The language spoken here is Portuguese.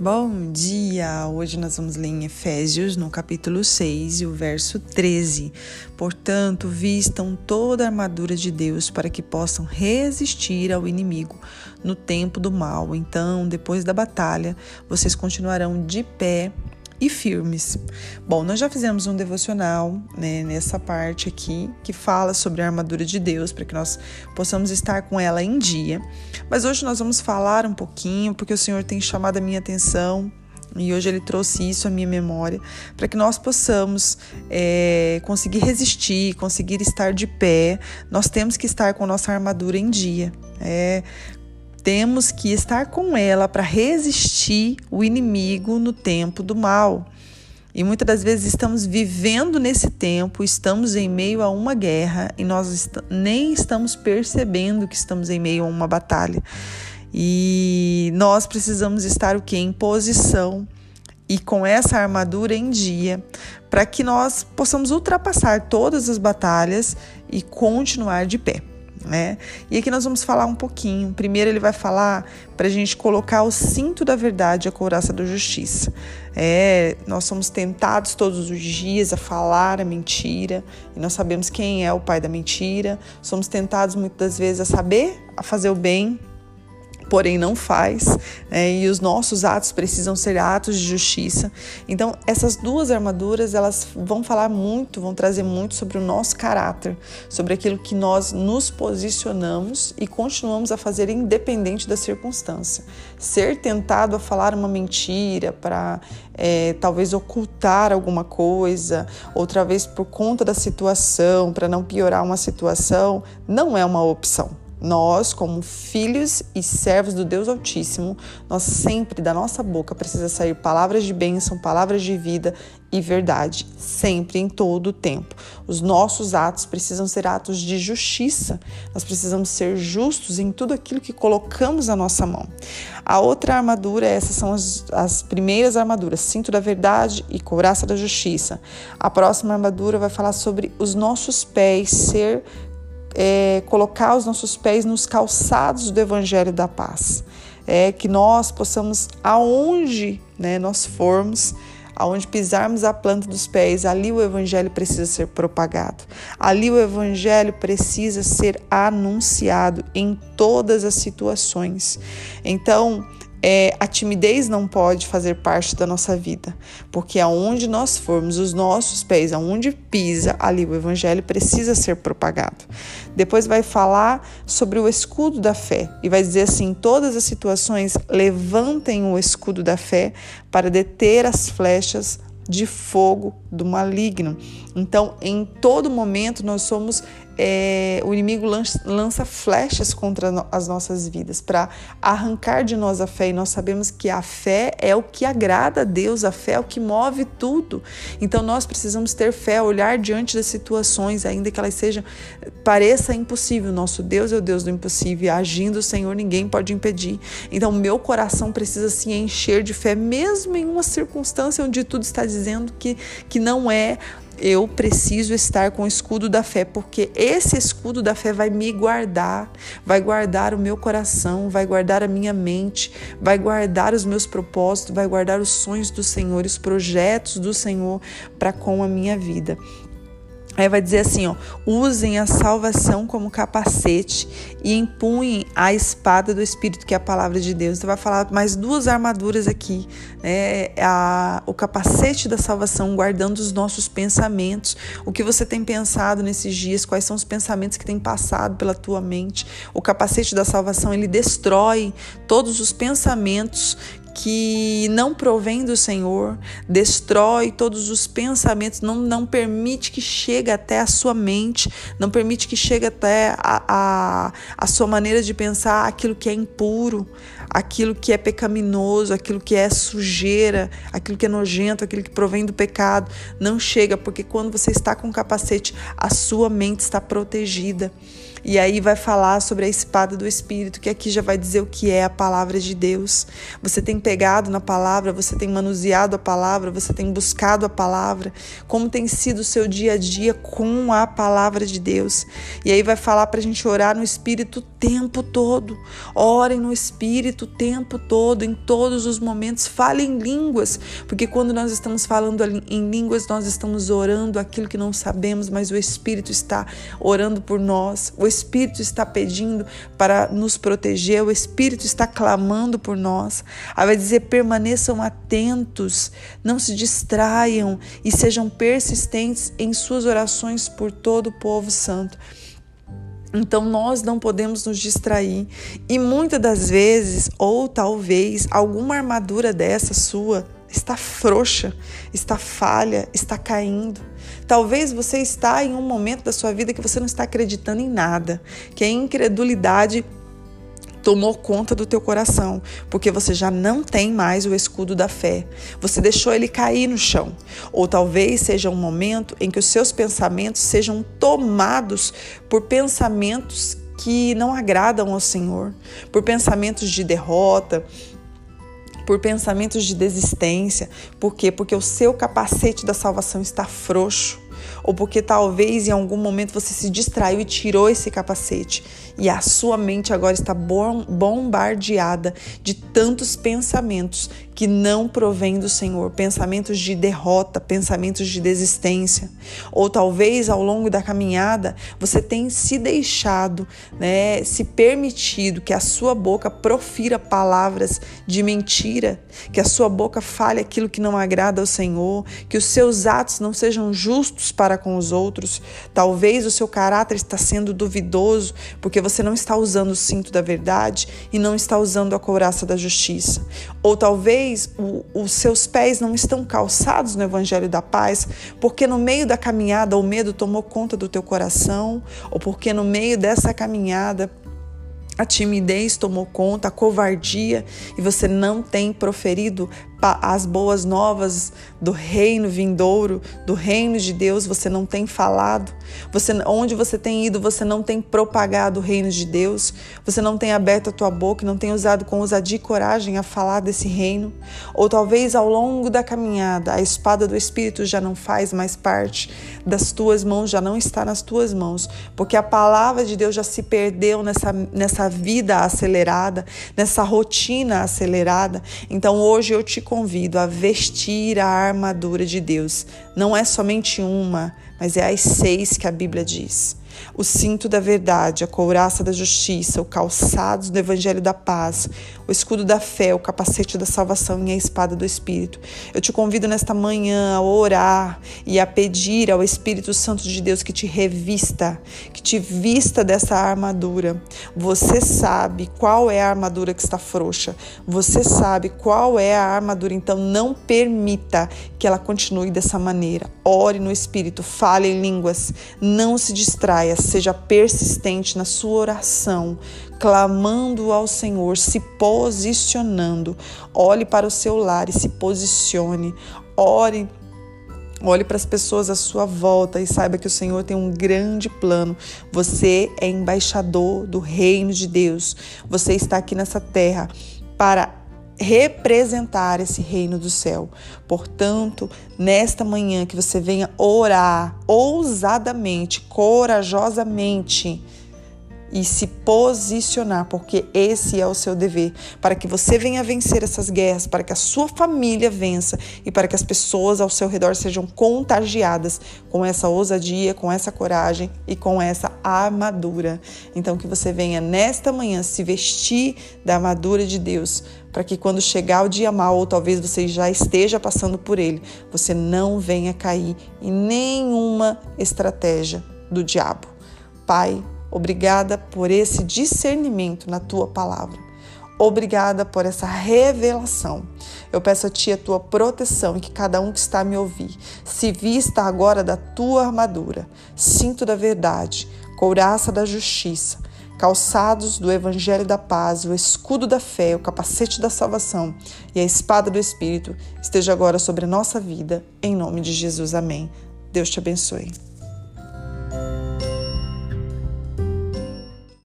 Bom dia! Hoje nós vamos ler em Efésios, no capítulo 6 e o verso 13. Portanto, vistam toda a armadura de Deus para que possam resistir ao inimigo no tempo do mal. Então, depois da batalha, vocês continuarão de pé e firmes. Bom, nós já fizemos um devocional né, nessa parte aqui que fala sobre a armadura de Deus para que nós possamos estar com ela em dia. Mas hoje nós vamos falar um pouquinho porque o Senhor tem chamado a minha atenção e hoje ele trouxe isso à minha memória para que nós possamos é, conseguir resistir, conseguir estar de pé. Nós temos que estar com nossa armadura em dia. É, temos que estar com ela para resistir o inimigo no tempo do mal. E muitas das vezes estamos vivendo nesse tempo, estamos em meio a uma guerra e nós est nem estamos percebendo que estamos em meio a uma batalha. E nós precisamos estar o que em posição e com essa armadura em dia, para que nós possamos ultrapassar todas as batalhas e continuar de pé né? E aqui nós vamos falar um pouquinho. Primeiro ele vai falar para a gente colocar o cinto da verdade, a couraça da justiça. É, nós somos tentados todos os dias a falar a mentira e nós sabemos quem é o pai da mentira. Somos tentados muitas das vezes a saber, a fazer o bem, porém não faz, né? e os nossos atos precisam ser atos de justiça. Então, essas duas armaduras, elas vão falar muito, vão trazer muito sobre o nosso caráter, sobre aquilo que nós nos posicionamos e continuamos a fazer independente da circunstância. Ser tentado a falar uma mentira para é, talvez ocultar alguma coisa, outra vez por conta da situação, para não piorar uma situação, não é uma opção. Nós, como filhos e servos do Deus Altíssimo, nós sempre da nossa boca precisa sair palavras de bênção, palavras de vida e verdade, sempre em todo o tempo. Os nossos atos precisam ser atos de justiça. Nós precisamos ser justos em tudo aquilo que colocamos na nossa mão. A outra armadura, essas são as, as primeiras armaduras, cinto da verdade e couraça da justiça. A próxima armadura vai falar sobre os nossos pés ser é, colocar os nossos pés nos calçados do Evangelho da Paz. É que nós possamos, aonde né, nós formos, aonde pisarmos a planta dos pés, ali o Evangelho precisa ser propagado. Ali o Evangelho precisa ser anunciado em todas as situações. Então, é, a timidez não pode fazer parte da nossa vida, porque aonde nós formos, os nossos pés, aonde pisa, ali o evangelho precisa ser propagado. Depois vai falar sobre o escudo da fé e vai dizer assim: em todas as situações, levantem o escudo da fé para deter as flechas de fogo do maligno. Então, em todo momento, nós somos é, o inimigo lança flechas contra as nossas vidas para arrancar de nós a fé. E nós sabemos que a fé é o que agrada a Deus, a fé é o que move tudo. Então nós precisamos ter fé, olhar diante das situações, ainda que elas sejam, pareça impossível. Nosso Deus é o Deus do impossível, agindo o Senhor, ninguém pode impedir. Então meu coração precisa se encher de fé, mesmo em uma circunstância onde tudo está dizendo que, que não é eu preciso estar com o escudo da fé, porque esse escudo da fé vai me guardar, vai guardar o meu coração, vai guardar a minha mente, vai guardar os meus propósitos, vai guardar os sonhos do Senhor, os projetos do Senhor para com a minha vida. Aí vai dizer assim, ó, usem a salvação como capacete e empunhem a espada do Espírito, que é a palavra de Deus. Então vai falar mais duas armaduras aqui, né? A, o capacete da salvação, guardando os nossos pensamentos. O que você tem pensado nesses dias? Quais são os pensamentos que têm passado pela tua mente? O capacete da salvação, ele destrói todos os pensamentos que não provém do Senhor, destrói todos os pensamentos, não, não permite que chegue até a sua mente, não permite que chegue até a, a, a sua maneira de pensar aquilo que é impuro, aquilo que é pecaminoso, aquilo que é sujeira, aquilo que é nojento, aquilo que provém do pecado. Não chega, porque quando você está com o capacete, a sua mente está protegida. E aí vai falar sobre a espada do Espírito, que aqui já vai dizer o que é a palavra de Deus. Você tem pegado na palavra, você tem manuseado a palavra, você tem buscado a palavra. Como tem sido o seu dia a dia com a palavra de Deus. E aí vai falar para a gente orar no Espírito o tempo todo. Orem no Espírito o tempo todo, em todos os momentos. Falem em línguas, porque quando nós estamos falando em línguas, nós estamos orando aquilo que não sabemos, mas o Espírito está orando por nós. O Espírito está pedindo para nos proteger, o Espírito está clamando por nós. Aí vai dizer: permaneçam atentos, não se distraiam e sejam persistentes em suas orações por todo o povo santo. Então nós não podemos nos distrair e muitas das vezes, ou talvez alguma armadura dessa sua está frouxa, está falha, está caindo. Talvez você está em um momento da sua vida que você não está acreditando em nada, que a incredulidade tomou conta do teu coração, porque você já não tem mais o escudo da fé. Você deixou ele cair no chão. Ou talvez seja um momento em que os seus pensamentos sejam tomados por pensamentos que não agradam ao Senhor, por pensamentos de derrota, por pensamentos de desistência. Por quê? Porque o seu capacete da salvação está frouxo. Ou porque talvez em algum momento você se distraiu e tirou esse capacete e a sua mente agora está bombardeada de tantos pensamentos que não provém do Senhor, pensamentos de derrota, pensamentos de desistência. Ou talvez ao longo da caminhada você tenha se deixado, né, se permitido que a sua boca profira palavras de mentira, que a sua boca fale aquilo que não agrada ao Senhor, que os seus atos não sejam justos para com os outros. Talvez o seu caráter está sendo duvidoso porque você não está usando o cinto da verdade e não está usando a couraça da justiça. Ou talvez talvez o, os seus pés não estão calçados no evangelho da paz, porque no meio da caminhada o medo tomou conta do teu coração, ou porque no meio dessa caminhada a timidez tomou conta, a covardia, e você não tem proferido as boas novas do reino vindouro, do reino de Deus, você não tem falado. Você onde você tem ido, você não tem propagado o reino de Deus. Você não tem aberto a tua boca, não tem usado com ousadia e coragem a falar desse reino. Ou talvez ao longo da caminhada, a espada do espírito já não faz mais parte das tuas mãos, já não está nas tuas mãos, porque a palavra de Deus já se perdeu nessa nessa vida acelerada, nessa rotina acelerada. Então hoje eu te convido a vestir a armadura de Deus. Não é somente uma, mas é as seis que a Bíblia diz o cinto da verdade, a couraça da justiça, o calçado do evangelho da paz, o escudo da fé, o capacete da salvação e a espada do Espírito. Eu te convido nesta manhã a orar e a pedir ao Espírito Santo de Deus que te revista, que te vista dessa armadura. Você sabe qual é a armadura que está frouxa, você sabe qual é a armadura, então não permita que ela continue dessa maneira. Ore no Espírito, fale em línguas, não se distraia seja persistente na sua oração, clamando ao Senhor, se posicionando. Olhe para o seu lar e se posicione. Ore Olhe para as pessoas à sua volta e saiba que o Senhor tem um grande plano. Você é embaixador do reino de Deus. Você está aqui nessa terra para representar esse reino do céu. Portanto, nesta manhã que você venha orar ousadamente, corajosamente e se posicionar, porque esse é o seu dever, para que você venha vencer essas guerras, para que a sua família vença e para que as pessoas ao seu redor sejam contagiadas com essa ousadia, com essa coragem e com essa armadura. Então que você venha nesta manhã se vestir da armadura de Deus, para que quando chegar o dia mal, ou talvez você já esteja passando por ele, você não venha cair em nenhuma estratégia do diabo. Pai, Obrigada por esse discernimento na tua palavra. Obrigada por essa revelação. Eu peço a Ti a tua proteção e que cada um que está a me ouvir se vista agora da tua armadura, cinto da verdade, couraça da justiça, calçados do evangelho da paz, o escudo da fé, o capacete da salvação e a espada do Espírito esteja agora sobre a nossa vida, em nome de Jesus. Amém. Deus te abençoe.